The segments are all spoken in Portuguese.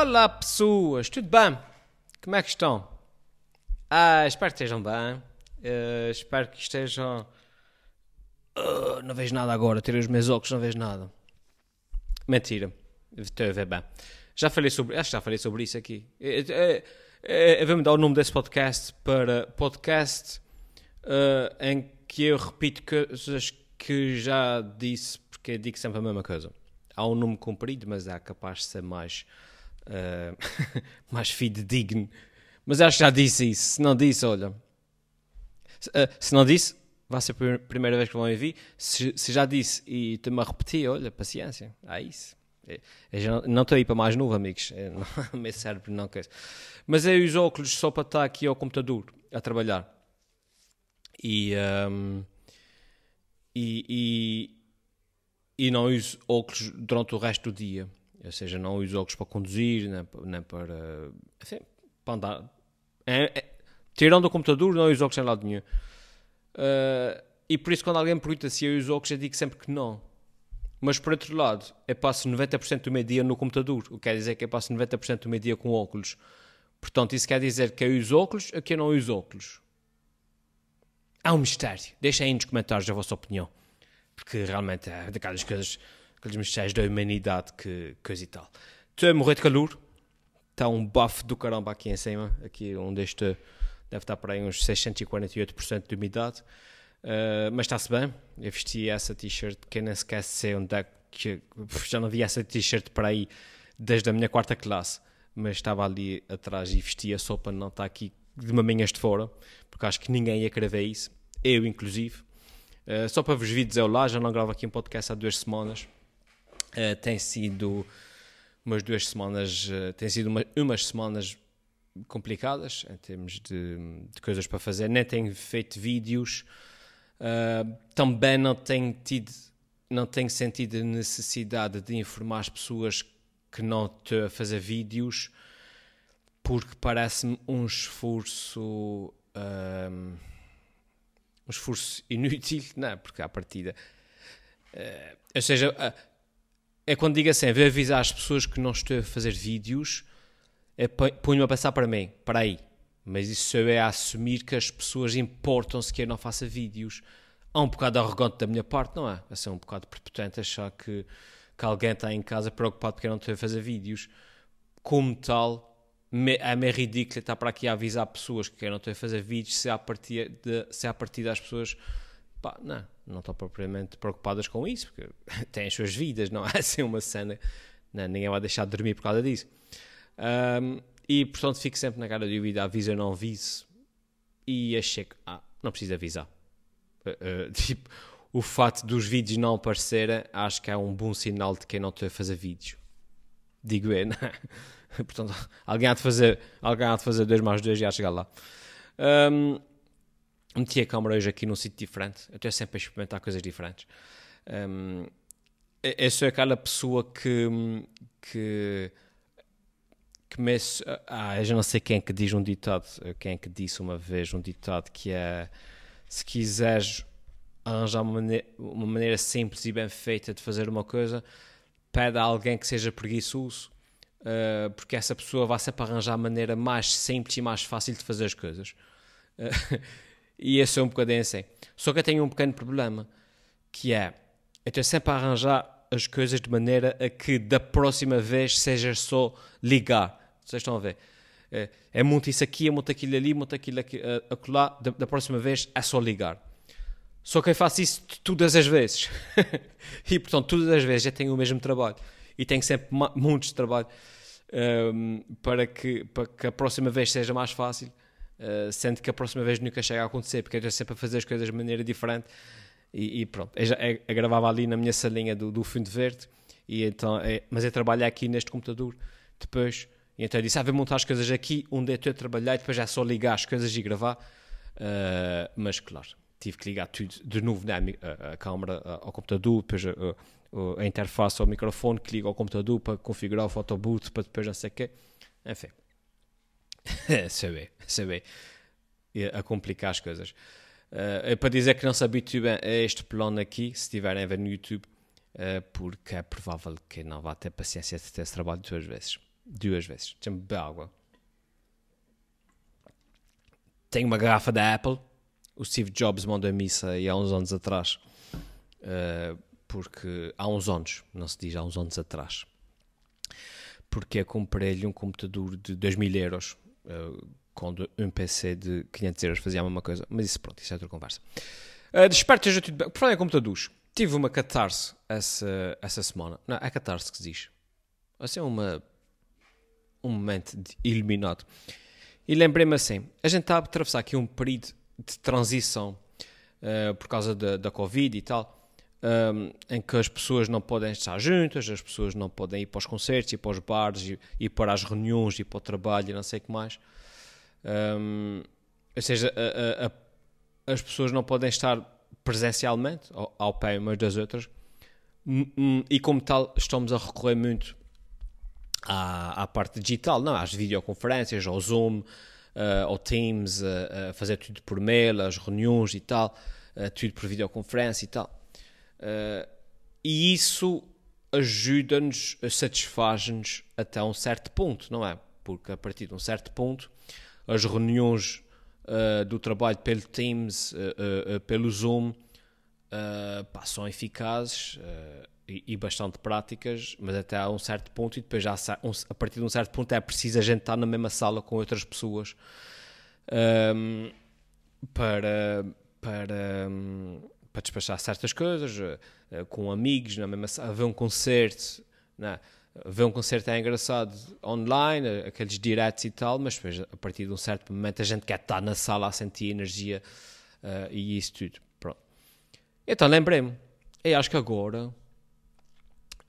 Olá pessoas, tudo bem? Como é que estão? Ah, espero que estejam bem. Uh, espero que estejam. Uh, não vejo nada agora, tirei os meus óculos, não vejo nada. Mentira, estou a ver bem. Já falei sobre. Acho que já falei sobre isso aqui. Uh, uh, Vou mudar o nome desse podcast para podcast uh, em que eu repito coisas que já disse, porque eu digo sempre a mesma coisa. Há um nome comprido, mas é capaz de ser mais uh, mais fidedigno. Mas acho que já disse isso. Se não disse, olha. Se, uh, se não disse, vai ser a primeira vez que vão ouvir. Se, se já disse e estou-me a repetir, olha, paciência. É isso. Eu não estou aí para mais novo, amigos. Não, meu cérebro não quer. Mas eu uso óculos só para estar aqui ao computador a trabalhar. E, um, e, e, e, não uso óculos durante o resto do dia. Ou seja, não uso óculos para conduzir, nem, nem para, assim, para andar. É, é, tirando o computador, não uso óculos em lado nenhum. Uh, e por isso, quando alguém me pergunta se eu uso óculos, eu digo sempre que não. Mas por outro lado, eu passo 90% do meu dia no computador, o que quer dizer que eu passo 90% do meu dia com óculos. Portanto, isso quer dizer que eu uso óculos ou que eu não uso óculos. Há um mistério. Deixem aí nos comentários a vossa opinião. Porque realmente é daquelas coisas aqueles mistérios da humanidade, que coisa e tal. Estou a morrer de calor, está um bafo do caramba aqui em cima, aqui onde este deve estar para aí uns 648% de umidade, uh, mas está-se bem. Eu vesti essa t-shirt, que nem sequer sei onde é que. Já não vi essa t-shirt para aí desde a minha quarta classe, mas estava ali atrás e vestia só para não estar aqui de maminhas de fora, porque acho que ninguém ia querer ver isso, eu inclusive. Uh, só para vos vir dizer lá, já não gravo aqui um podcast há duas semanas, Uh, tem sido umas duas semanas, uh, tem sido uma, umas semanas complicadas em termos de, de, coisas para fazer. Nem tenho feito vídeos, uh, também não tenho tido, não tenho sentido a necessidade de informar as pessoas que não estou a fazer vídeos, porque parece-me um esforço. Um, um esforço inútil, não, é? porque à partida. Uh, ou seja, é quando digo assim, vou avisar as pessoas que não estou a fazer vídeos, é, ponho-me a passar para mim, para aí. Mas isso é assumir que as pessoas importam-se que eu não faça vídeos. Há um bocado arrogante da minha parte, não é? É ser um bocado prepotente achar que, que alguém está em casa preocupado porque eu não estou a fazer vídeos. Como tal, é meio ridículo estar para aqui a avisar pessoas que eu não estou a fazer vídeos se a partir das pessoas pá, não, não estão propriamente preocupadas com isso, porque têm as suas vidas, não é assim uma cena, não, ninguém vai deixar de dormir por causa disso. Um, e portanto fico sempre na cara de dúvida, avisa ou não avise, e achei que, ah, não preciso avisar. Uh, uh, tipo, o fato dos vídeos não aparecerem, acho que é um bom sinal de quem não está a fazer vídeos. Digo eu, não é? Portanto, alguém há de fazer, alguém há de fazer 2 mais 2 e há de chegar lá. Um, meti a câmera hoje aqui num sítio diferente. Eu estou sempre a experimentar coisas diferentes. Um, eu sou aquela pessoa que. que que me, ah, eu não sei quem é que diz um ditado, quem é que disse uma vez um ditado que é se quiseres arranjar uma maneira, uma maneira simples e bem feita de fazer uma coisa, pede a alguém que seja preguiçoso, uh, porque essa pessoa vai sempre arranjar a maneira mais simples e mais fácil de fazer as coisas. Uh, e esse é um bocadinho assim. Só que eu tenho um pequeno problema, que é, eu estou sempre a arranjar as coisas de maneira a que da próxima vez seja só ligar. Vocês estão a ver? É, é monta isso aqui, é monta aquilo ali, monta aquilo aqui, acolá, da, da próxima vez é só ligar. Só que eu faço isso todas as vezes. e, portanto, todas as vezes eu tenho o mesmo trabalho. E tenho sempre muitos trabalho um, para, que, para que a próxima vez seja mais fácil. Uh, sendo que a próxima vez nunca chega a acontecer, porque eu estou sempre a fazer as coisas de maneira diferente. E, e pronto, eu, já, eu, eu, gravava ali na minha salinha do, do fundo verde, e então, é, mas eu trabalho aqui neste computador. Depois, e então eu disse: Ah, vou montar as coisas aqui onde eu estou a trabalhar, e depois é só ligar as coisas e gravar. Uh, mas claro, tive que ligar tudo de novo, né, a, a câmera ao computador, depois a, a, interface ao microfone que liga ao computador para configurar o photobooth, para depois não sei o quê. Enfim. saber, saber a complicar as coisas. Uh, é para dizer que não se habituem a este plano aqui, se estiverem a ver no YouTube, uh, porque é provável que não vá ter paciência de ter esse trabalho duas vezes. Duas vezes. Deixa-me beber água. Tenho uma garrafa da Apple. O Steve Jobs mandou-me isso aí há uns anos atrás. Uh, porque há uns anos, não se diz há uns anos atrás. Porque comprei-lhe um computador de 2 mil euros. Uh, quando um PC de 500 euros fazia a mesma coisa. Mas isso, pronto, isso é outra conversa. Uh, desperto já tudo bem. Por falar em computadores, tive uma catarse essa, essa semana. Não, é catarse que se diz. Assim, uma, um momento iluminado. E lembrei-me assim, a gente está a atravessar aqui um período de transição uh, por causa da, da Covid e tal, um, em que as pessoas não podem estar juntas, as pessoas não podem ir para os concertos, ir para os bares, ir, para as reuniões, ir para o trabalho e não sei o que mais. Um, ou seja, a, a, as pessoas não podem estar presencialmente ao, ao pé umas das outras e como tal estamos a recorrer muito à, à parte digital, não, às videoconferências, ao Zoom, uh, ao Teams, uh, a fazer tudo por mail, as reuniões e tal, uh, tudo por videoconferência e tal. E isso ajuda-nos, satisfaz-nos até um certo ponto, não é? Porque a partir de um certo ponto as reuniões uh, do trabalho pelo Teams, uh, uh, pelo Zoom, pá, são eficazes e, e, bastante práticas, mas até a um certo ponto, e depois já a partir de um certo ponto é preciso a gente estar na mesma sala com outras pessoas um, para, para, um, para despachar certas coisas, com amigos, na mesma sala, ver um concerto. Não é? ver um concerto é engraçado online, aqueles diretos e tal, mas depois, a partir de um certo momento, a gente quer estar na sala a sentir energia uh, e isso tudo. Pronto. Então, lembrei-me, eu acho que agora,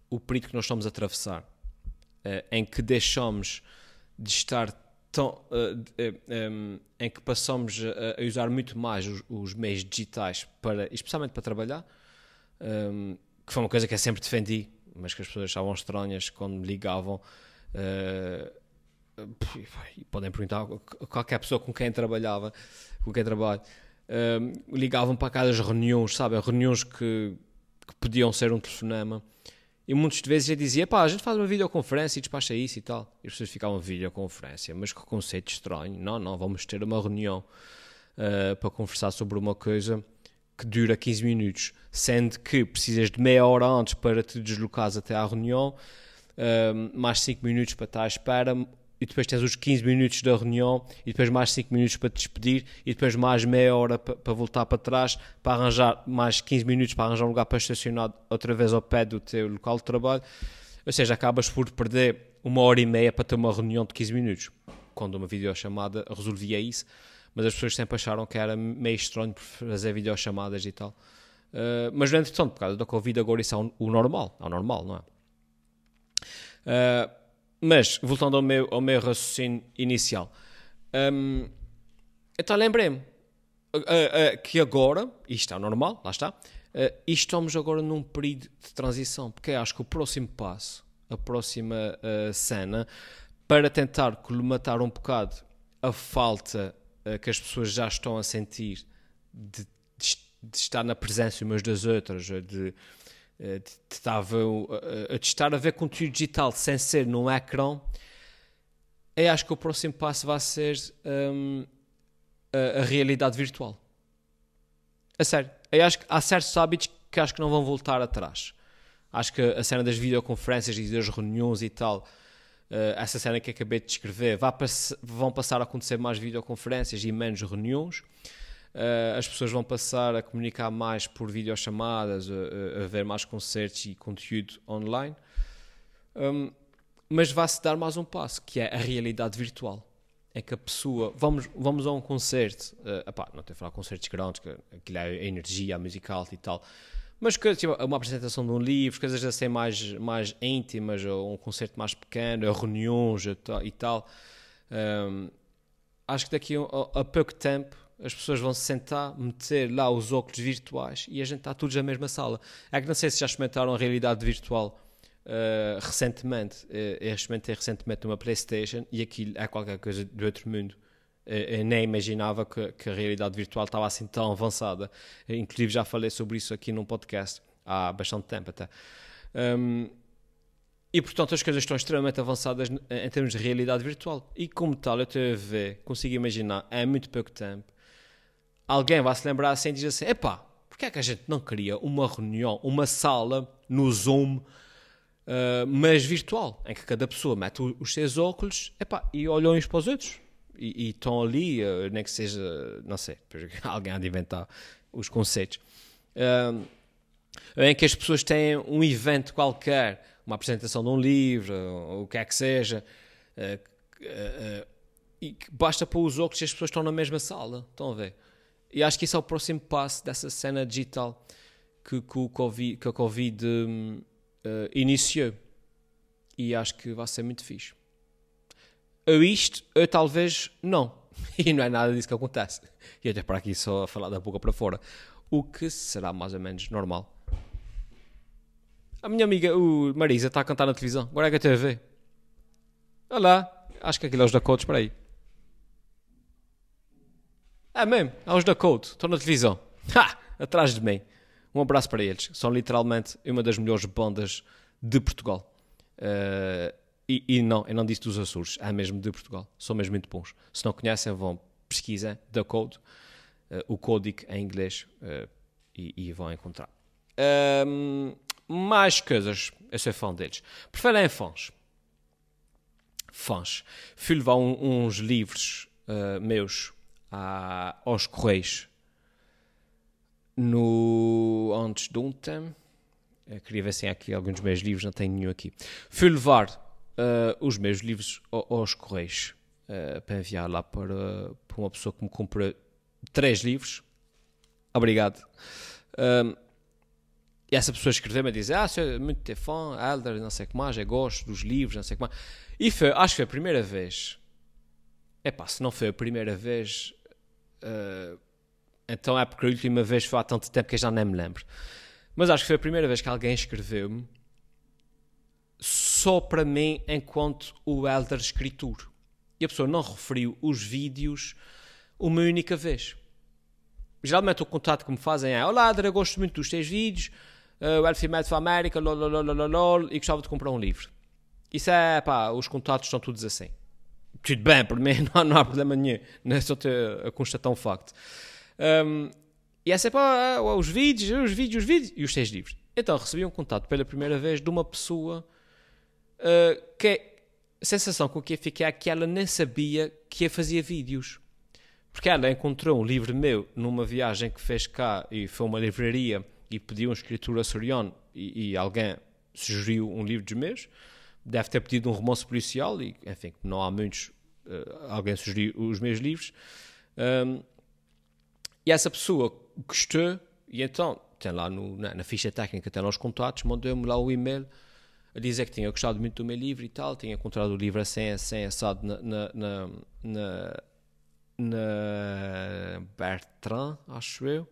o período que nós estamos a atravessar, uh, em que deixamos de estar tão. Uh, um, em que passamos a, usar muito mais os, os, meios digitais, para, especialmente para trabalhar, um, que foi uma coisa que eu sempre defendi mas que as pessoas achavam estranhas quando me ligavam. Uh, e podem perguntar qualquer pessoa com quem trabalhava, com quem trabalho, uh, ligavam para cada reuniões, sabe? Reuniões que, que podiam ser um telefonema. E muitas vezes eu dizia, pá, a gente faz uma videoconferência e despacha isso e tal. E as pessoas ficavam videoconferência, mas que conceito estranho. Não, não, vamos ter uma reunião uh, para conversar sobre uma coisa que dura 15 minutos, sendo que precisas de meia hora antes para te deslocares até à reunião, um, mais 5 minutos para estar à espera, e depois tens os 15 minutos da reunião, e depois mais 5 minutos para te despedir, e depois mais meia hora para, para voltar para trás, para arranjar mais 15 minutos para arranjar um lugar para estacionar outra vez ao pé do teu local de trabalho. Ou seja, acabas por perder uma hora e meia para ter uma reunião de 15 minutos. Quando uma videochamada resolvia isso, mas as pessoas sempre acharam que era meio estranho fazer videochamadas e tal. Uh, mas, entretanto, por causa da Covid, agora isso é o normal, é o normal, não é? Uh, mas, voltando ao meu, ao meu raciocínio inicial, um, então lembrei-me que agora, isto é normal, lá está, e estamos agora num período de transição, porque acho que o próximo passo, a próxima cena, para tentar colmatar um bocado a falta uh, que as pessoas já estão a sentir de, de, de estar na presença umas das outras, de, de, de, estar, a, de estar a ver conteúdo digital sem ser num ecrã, eu acho que o próximo passo vai ser um, a, a, realidade virtual. A sério. Eu acho que há certos hábitos que acho que não vão voltar atrás. Acho que a cena das videoconferências e das reuniões e tal uh, essa cena que acabei de descrever, pass vão passar a acontecer mais videoconferências e menos reuniões. Uh, as pessoas vão passar a comunicar mais por videochamadas, a, a ver mais concertos e conteúdo online. Um, mas vai-se dar mais um passo, que é a realidade virtual. É que a pessoa. Vamos, vamos a um concerto. Uh, não tenho a falar de concertos grandes, que aquilo é a energia, a musical e tal. Mas tipo, uma apresentação de um livro, coisas assim mais, mais íntimas, ou um concerto mais pequeno, reuniões e tal. Um, acho que daqui a, a, pouco tempo as pessoas vão se sentar, meter lá os óculos virtuais e a gente está todos na mesma sala. É que não sei se já experimentaram a realidade virtual uh, recentemente. Uh, eu experimentei recentemente uma PlayStation e aquilo é qualquer coisa do outro mundo. Eh, eu nem imaginava que, que, a realidade virtual estava assim tão avançada. Inclusive já falei sobre isso aqui num podcast há bastante tempo até. Um, e portanto as coisas estão extremamente avançadas em termos de realidade virtual. E como tal, eu estou a ver, consigo imaginar, há muito pouco tempo, alguém vai se lembrar assim e diz assim: epá, porque é que a gente não cria uma reunião, uma sala no Zoom, uh, mas virtual, em que cada pessoa mete os seus óculos epá, e olham uns para os outros? E, e estão ali, uh, nem que seja, não sei, alguém há de inventar os conceitos. Uh, em que as pessoas têm um evento qualquer, uma apresentação de um livro, o que é que seja, e basta pôr os óculos e as pessoas estão na mesma sala. Estão a ver? E acho que isso é o próximo passo dessa cena digital que, que, o COVID, que a Covid um, iniciou. E acho que vai ser muito fixe. Ou isto, ou talvez não. E não é nada disso que acontece. E até para aqui só a falar da boca para fora. O que será mais ou menos normal. A minha amiga, o Marisa, está a cantar na televisão. Agora é que eu estou a ver. Olha lá. Acho que aquilo é os Dakotas, espera aí. É mesmo, é os Dakotas. Estão na televisão. Ha! Atrás de mim. Um abraço para eles. São literalmente uma das melhores bandas de Portugal. Uh, e, e, não, eu não disse dos Açores, é mesmo de Portugal. São mesmo muito bons. Se não conhecem, vão pesquisar The Code, uh, o código em inglês, uh, e, e, vão encontrar. Um, mais coisas. Eu sou fã deles. Por falar em fãs. Fãs. Fui levar um, uns livros meus à, aos Correios no antes de tempo. Eu queria ver se tem aqui alguns dos meus livros, não tenho nenhum aqui. Fui levar uh, os meus livros aos Correios uh, para enviar lá para, para uma pessoa que me comprou três livros. Obrigado. Um, e essa pessoa escreveu-me a dizer: Ah, sou muito teu fã, Elder, não sei o que mais, eu gosto dos livros, não sei o que mais. E foi, acho que foi a primeira vez. É pá, se não foi a primeira vez, uh, então é porque a última vez foi há tanto tempo que eu já nem me lembro. Mas acho que foi a primeira vez que alguém escreveu-me só para mim enquanto o Elder escritor. E a pessoa não referiu os vídeos uma única vez. Geralmente o contato que me fazem é Olá, eu gosto muito dos teus vídeos uh, o Elfimed for América, lol, lol, lol, lol, e gostava de comprar um livro. Isso é, pá, os contatos estão todos assim. Tudo bem, por mim não, não há problema nenhum, não é só ter, a constatar um facto. Um, e essa é pá, os vídeos, os vídeos, os vídeos, e os seis livros. Então recebi um contato pela primeira vez de uma pessoa uh, que a sensação com que eu fiquei é que ela nem sabia que eu fazia vídeos. Porque ela encontrou um livro meu numa viagem que fez cá e foi uma livraria e pediu um escritor açoriano e, e alguém sugeriu um livro dos meus, deve ter pedido um romance policial e, enfim, não há muitos, uh, alguém sugeriu os meus livros. Um, e essa pessoa gostou e então, tem lá no, na, na, ficha técnica, tem lá os contatos, mandou-me lá o e-mail a dizer que tinha gostado muito do meu livro e tal, tinha encontrado o livro assim, assim, assado na, na, na, na, na Bertrand, acho eu.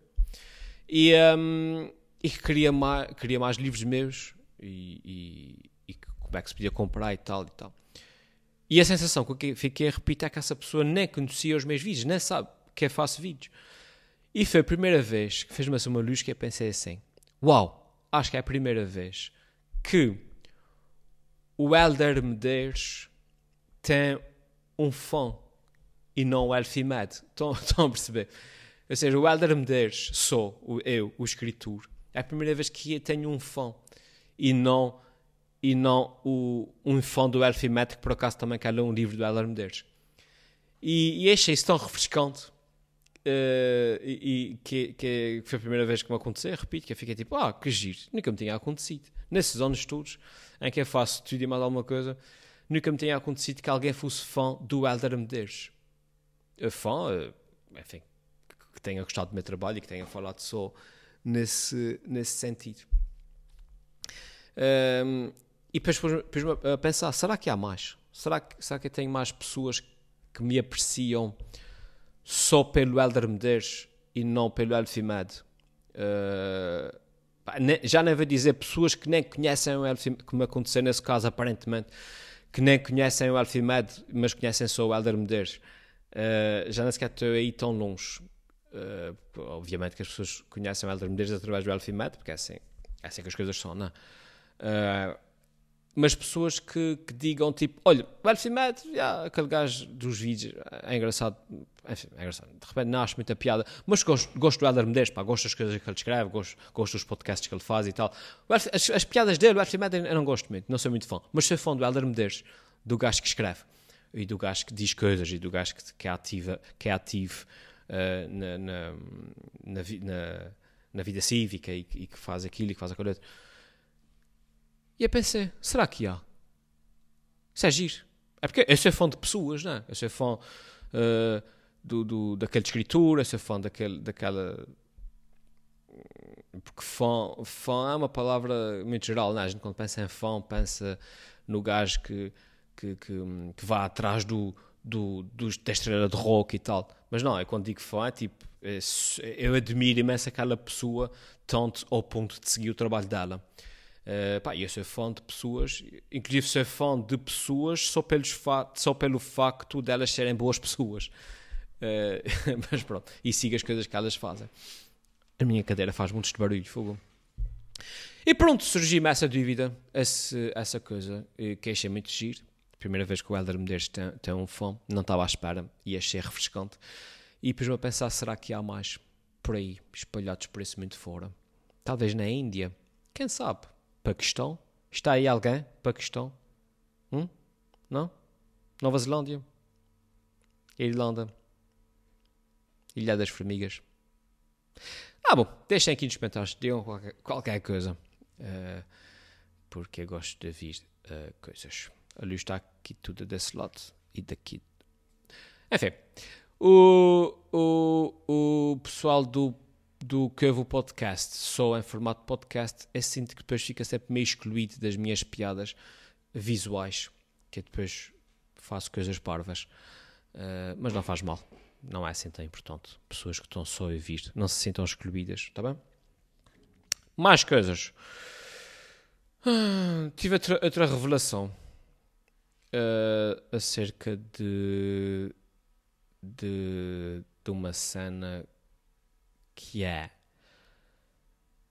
E, um, e que queria mais, queria mais livros meus e, como é que se podia comprar e tal e tal. E a sensação com que fiquei a repetir é que essa pessoa nem conhecia os meus vídeos, nem sabe que eu faço vídeos. E foi a primeira vez que fez-me assim uma luz que eu pensei assim: Uau, acho que é a primeira vez que o Elder Medeiros tem um fã e não o Elfimed. Estão, estão a perceber? Ou seja, o Helder Medeiros sou eu, o escritor. É a primeira vez que tenho um fã e não, e não o, um fã do Elfimet, que por acaso também ler um livro do Helder Medeiros. E, e achei isso tão refrescante. Uh, e, e que, que, foi a primeira vez que me aconteceu, repito, que eu fiquei tipo, ah, que giro, nunca me tinha acontecido. Nesses anos todos em que eu faço tudo e mais alguma coisa, nunca me tinha acontecido que alguém fosse fã do Helder Medeiros. Fã, eh, enfim, que tenha gostado do meu trabalho e que tenha falado só nesse, nesse sentido. Um, e depois pus-me a pensar: será que há mais? Será que, será que eu tenho mais pessoas que me apreciam só pelo Elder Medeiros e não pelo Elfimed? Uh, já nem vou dizer pessoas que nem conhecem o Elfimed, como aconteceu nesse caso aparentemente, que nem conhecem o Elfimed, mas conhecem só o Elder Medeiros. Uh, já nem sequer estou aí tão longe. Uh, obviamente que as pessoas conhecem o Elder Medeiros através do Elfimed, porque é assim, é assim que as coisas são, não é? Mas pessoas que, que digam tipo, olha, o Elfie yeah, aquele gajo dos vídeos, é engraçado, enfim, é engraçado, de repente nasce muita piada, mas gosto, gosto do Helder Medeiros, pá, gosto das coisas que ele escreve, gosto, gosto dos podcasts que ele faz e tal. As, as, piadas dele, o Elfie eu não gosto muito, não sou muito fã, mas sou fã do Helder Medeiros, do gajo que escreve, e do gajo que diz coisas, e do gajo que, que é, ativa, que é ativo uh, na, na, na, na vida cívica e, e, que faz aquilo e que faz aquilo outro. E eu pensei, será que há? Isso é giro. É porque eu sou fã de pessoas, não é? Eu sou fã uh, do, do, daquele escritor, eu sou fã daquele, daquela... Porque fã, fã é uma palavra muito geral, não é? A gente quando pensa em fã, pensa no gajo que, que, que, que vá atrás do, do, do, da estrela de rock e tal. Mas não, é quando digo fã, é tipo, eu admiro imenso aquela pessoa, tanto ao ponto de seguir o trabalho dela. Uh, pá, eu sou fã de pessoas, inclusive sou fã de pessoas só, pelos só pelo facto delas serem boas pessoas. Uh, mas pronto, e siga as coisas que elas fazem. A minha cadeira faz muito de barulho, fogo. E pronto, surgiu-me essa dúvida, essa coisa, que achei muito giro. Primeira vez que o Helder Medeiros tem, tem um fã, não estava à espera e achei refrescante. E depois vou pensar, será que há mais por aí, espalhados por esse mundo fora? Talvez na Índia, quem sabe? Paquistão? Está aí alguém? Paquistão? Hum? Não? Nova Zelândia? Irlanda? Ilha das Formigas? Ah, bom, deixem aqui nos comentários, digam qualquer, qualquer coisa. Uh, porque eu gosto de ouvir uh, coisas. A luz está aqui tudo desse lado e daqui. Enfim, o, o, o pessoal do do que eu podcast só em formato podcast, eu sinto que depois fica sempre meio excluído das minhas piadas visuais, que eu depois faço coisas parvas, uh, mas não faz mal, não é assim tão importante. Pessoas que estão só a ouvir não se sintam excluídas, está bem? Mais coisas. Ah, tive outra, outra revelação uh, acerca de, de, de uma cena que é.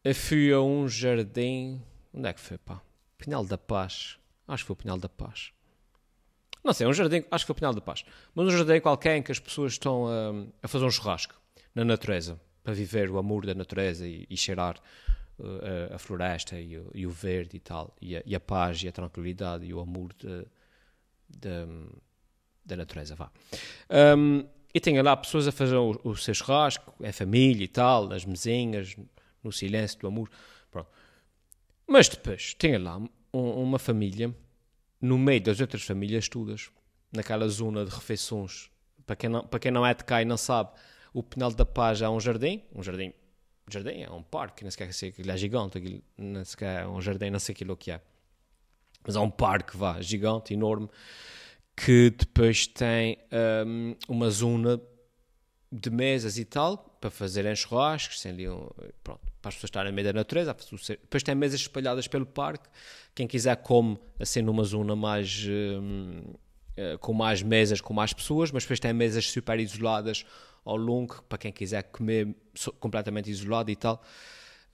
Eu fui a um jardim. Onde é que foi, pá? Pinhal da Paz. Acho que foi o Pinhal da Paz. Não sei, um jardim. Acho que foi o Pinhal da Paz. Mas um jardim qualquer em que as pessoas estão a, a fazer um churrasco na natureza. Para viver o amor da natureza e, e cheirar uh, a, floresta e e o, verde e tal. E a, e a, paz e a tranquilidade e o amor de, da natureza, vá. Um, e tinha lá pessoas a fazer o, o seu churrasco, é família e tal, nas mesinhas, no silêncio do amor. Pronto. Mas depois tinha lá um, uma família, no meio das outras famílias todas, naquela zona de refeições. Para quem não, para quem não é de cá e não sabe, o Pinal da Paz é um jardim, um jardim, jardim é um parque, não sei é, aquilo é gigante, aquilo, não é um jardim, não sei aquilo que é. Mas é um parque, vá, gigante, enorme, que depois tem um, uma zona de mesas e tal para fazerem churrascos, sem ali um, pronto, para as pessoas estarem no meio da natureza. Depois tem mesas espalhadas pelo parque. Quem quiser come assim numa zona mais um, uh, com mais mesas, com mais pessoas, mas depois tem mesas super isoladas ao longo para quem quiser comer completamente isolado e tal.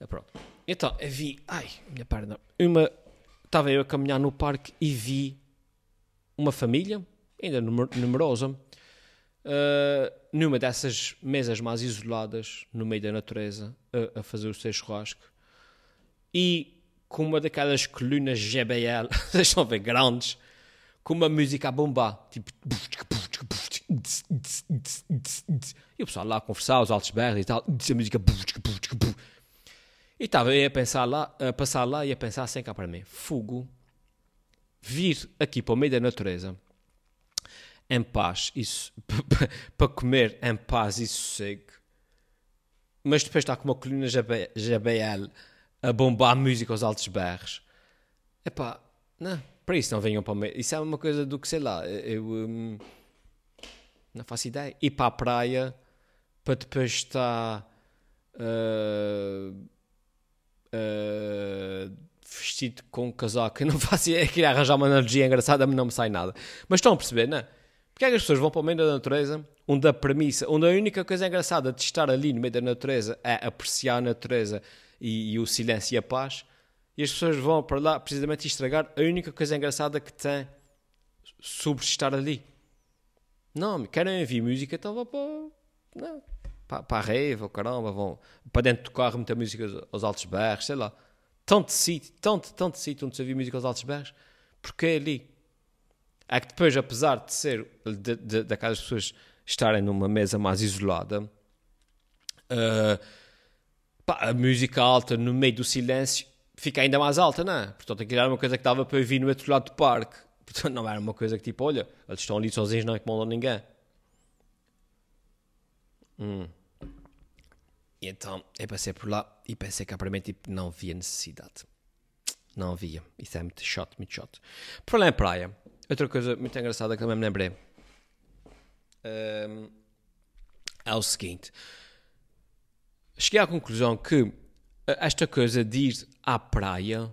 Uh, pronto. Então, eu vi, ai, minha perna, uma estava eu a caminhar no parque e vi uma família, ainda numerosa, uh, numa dessas mesas mais isoladas, no meio da natureza, a, a fazer o seu churrasco, e com uma daquelas colunas GBL, vocês ver, grandes, com uma música a bombar, tipo... E o pessoal lá a conversar, os altos berros e tal, a música... E estava eu a pensar lá, a passar lá e a pensar sem cá para mim, fogo, vir aqui para o meio da natureza em paz isso, para comer em paz e sossego, mas depois está com uma coluna JBL a bombar música aos altos berros. Epá, não, para isso não venham para o meio. Isso é uma coisa do que sei lá, eu hum, não faço ideia. Ir para a praia para depois estar. Uh, uh, vestido com um casaco. Eu não faço ideia, queria arranjar uma analogia engraçada, mas não me sai nada. Mas estão a perceber, não é? Porque é que as pessoas vão para o meio da natureza, onde a premissa, onde a única coisa engraçada de estar ali no meio da natureza é apreciar a natureza e, e o silêncio e a paz, E as pessoas vão para lá precisamente estragar a única coisa engraçada que tem sobre estar ali. Não, querem ouvir música, então vão para, não, para, para a rave, ou caramba, vão para dentro do carro meter música aos altos berros, sei lá. Tanto sítio, tanto, tanto sítio onde se música aos altos berros, porque é ali. É que depois, apesar de ser daquelas pessoas estarem numa mesa mais isolada, uh, pá, a música alta no meio do silêncio fica ainda mais alta, não é? Portanto, aquilo era uma coisa que dava para ouvir no outro lado do parque. Portanto, não era uma coisa que tipo, olha, eles estão ali sozinhos, não incomodam ninguém. Hum. E então, eu passei por lá e pensei que aparentemente tipo, não havia necessidade. Não havia. Isso é muito chato, muito chato. Falar em praia, outra coisa muito engraçada que também me lembrei um, é o seguinte. Cheguei à conclusão que esta coisa de ir à praia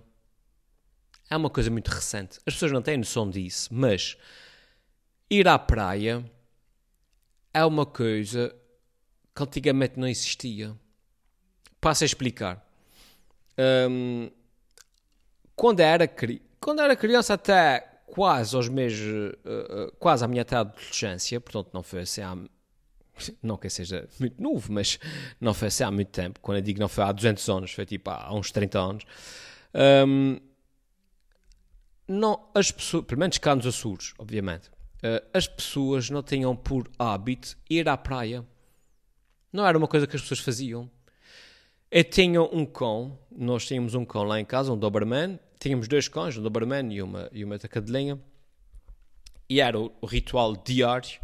é uma coisa muito recente. As pessoas não têm noção disso, mas ir à praia é uma coisa que antigamente não existia. Passo a explicar. Um, quando, era, quando era criança, até quase aos uh, uh, quase à minha adolescência, portanto não foi assim há, não que seja muito novo, mas não foi assim há muito tempo. Quando eu digo não foi há 200 anos, foi tipo há uns 30 anos. Um, não, as pessoas, pelo menos cá nos Açores, obviamente, uh, as pessoas não tinham por hábito ir à praia. Não era uma coisa que as pessoas faziam. Eu tinha um cão, nós tínhamos um cão lá em casa, um Doberman, tínhamos dois cães, um Doberman e uma, e uma cadelinha, e era o, o ritual diário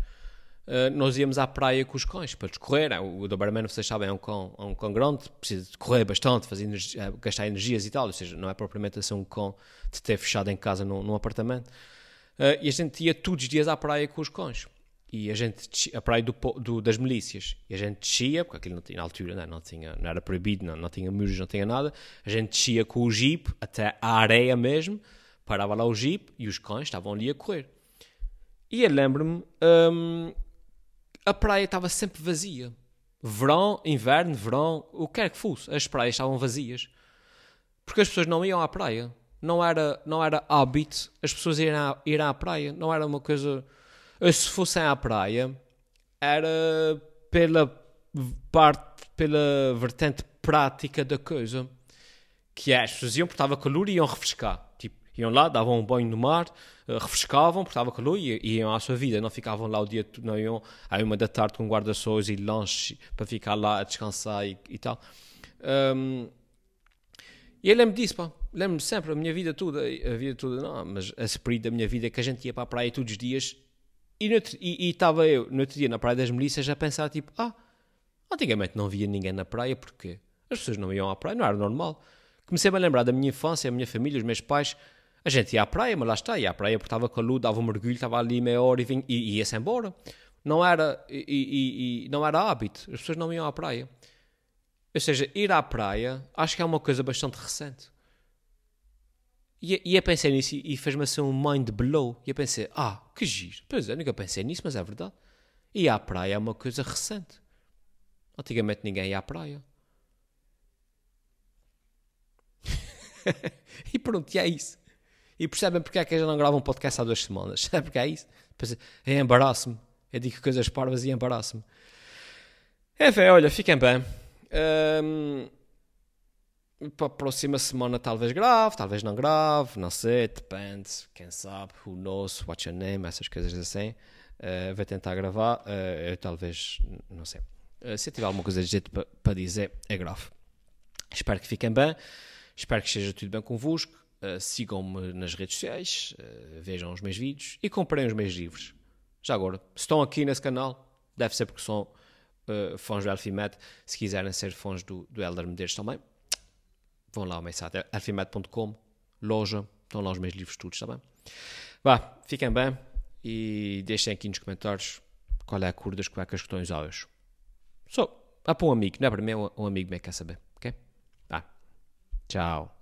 Uh, nós íamos à praia com os cães para descorrer. O, o Doberman, vocês sabem, é um cão, é um cão grande, precisa de correr bastante, fazer energia, eh, gastar energias e tal. Ou seja, não é propriamente assim um cão de ter fechado em casa num, num apartamento. Uh, e a gente ia todos os dias à praia com os cães. E a gente, a praia do, do, das milícias. E a gente descia, porque aquilo não tinha, na altura não, né, não, tinha, não era proibido, não, não tinha muros, não tinha nada. A gente descia com o jeep até à areia mesmo, parava lá o jeep e os cães estavam ali a correr. E eu lembro-me. Um, a praia estava sempre vazia. Verão, inverno, verão, o que quer que fosse, as praias estavam vazias. Porque as pessoas não iam à praia. Não era, não era hábito as pessoas irem à, ir à praia. Não era uma coisa. Se fossem à praia, era pela parte, pela vertente prática da coisa. Que é, as pessoas iam porque estava calor e iam refrescar. Tipo, iam lá, davam um banho no mar, eh, refrescavam, porque estava calor e iam à sua vida, não ficavam lá o dia todo, não iam à uma da tarde com guarda-sóis e lanche para ficar lá a descansar e, e tal. Um, e eu lembro disso, pá. Lembro-me sempre, a minha vida toda, a vida toda, não, mas esse período da minha vida que a gente ia para a praia todos os dias e estava eu, no outro dia, na Praia das Melissas, a pensar, tipo, ah, antigamente não via ninguém na praia, porque as pessoas não iam à praia, não era normal. Comecei-me a lembrar da minha infância, a minha família, os meus pais, a gente ia à praia, mas lá está, ia à praia porque estava calor, dava um mergulho, estava ali meia hora e, e ia-se embora. Não era, e, e, não era hábito, as pessoas não iam à praia. Ou seja, ir à praia acho que é uma coisa bastante recente. E, e eu pensei nisso e, fez-me assim um mind blow. E eu pensei, ah, que giro. Pois é, nunca pensei nisso, mas é verdade. Ir à praia é uma coisa recente. Antigamente ninguém ia à praia. e pronto, e é isso. E percebem porque é que eu já não gravo um podcast há duas semanas? Sabe porque é isso? É embaraço-me. Eu digo coisas parvas e embaraço-me. Enfim, olha, fiquem bem. Um, para a próxima semana talvez grave, talvez não grave, não sei, depende, quem sabe, who knows, what's your name, essas coisas assim. Uh, vou tentar gravar, uh, eu talvez, não sei. Uh, se tiver alguma coisa de jeito para pa dizer, é grave. Espero que fiquem bem, espero que esteja tudo bem convosco. Uh, Sigam-me nas redes sociais, vejam os meus vídeos e comprem os meus livros. Já agora, se estão aqui nesse canal, deve ser porque são fãs do Elfimed. Se quiserem ser fãs do, do Elder Medeiros também, vão lá ao meu site, elfimed.com, loja, estão lá os meus livros todos, está bem? Vá, fiquem bem e deixem aqui nos comentários qual é a cor das cuecas que estão os olhos. Só, so, para um amigo, não é para mim, é um amigo meu que quer saber, ok? Tá. Tchau.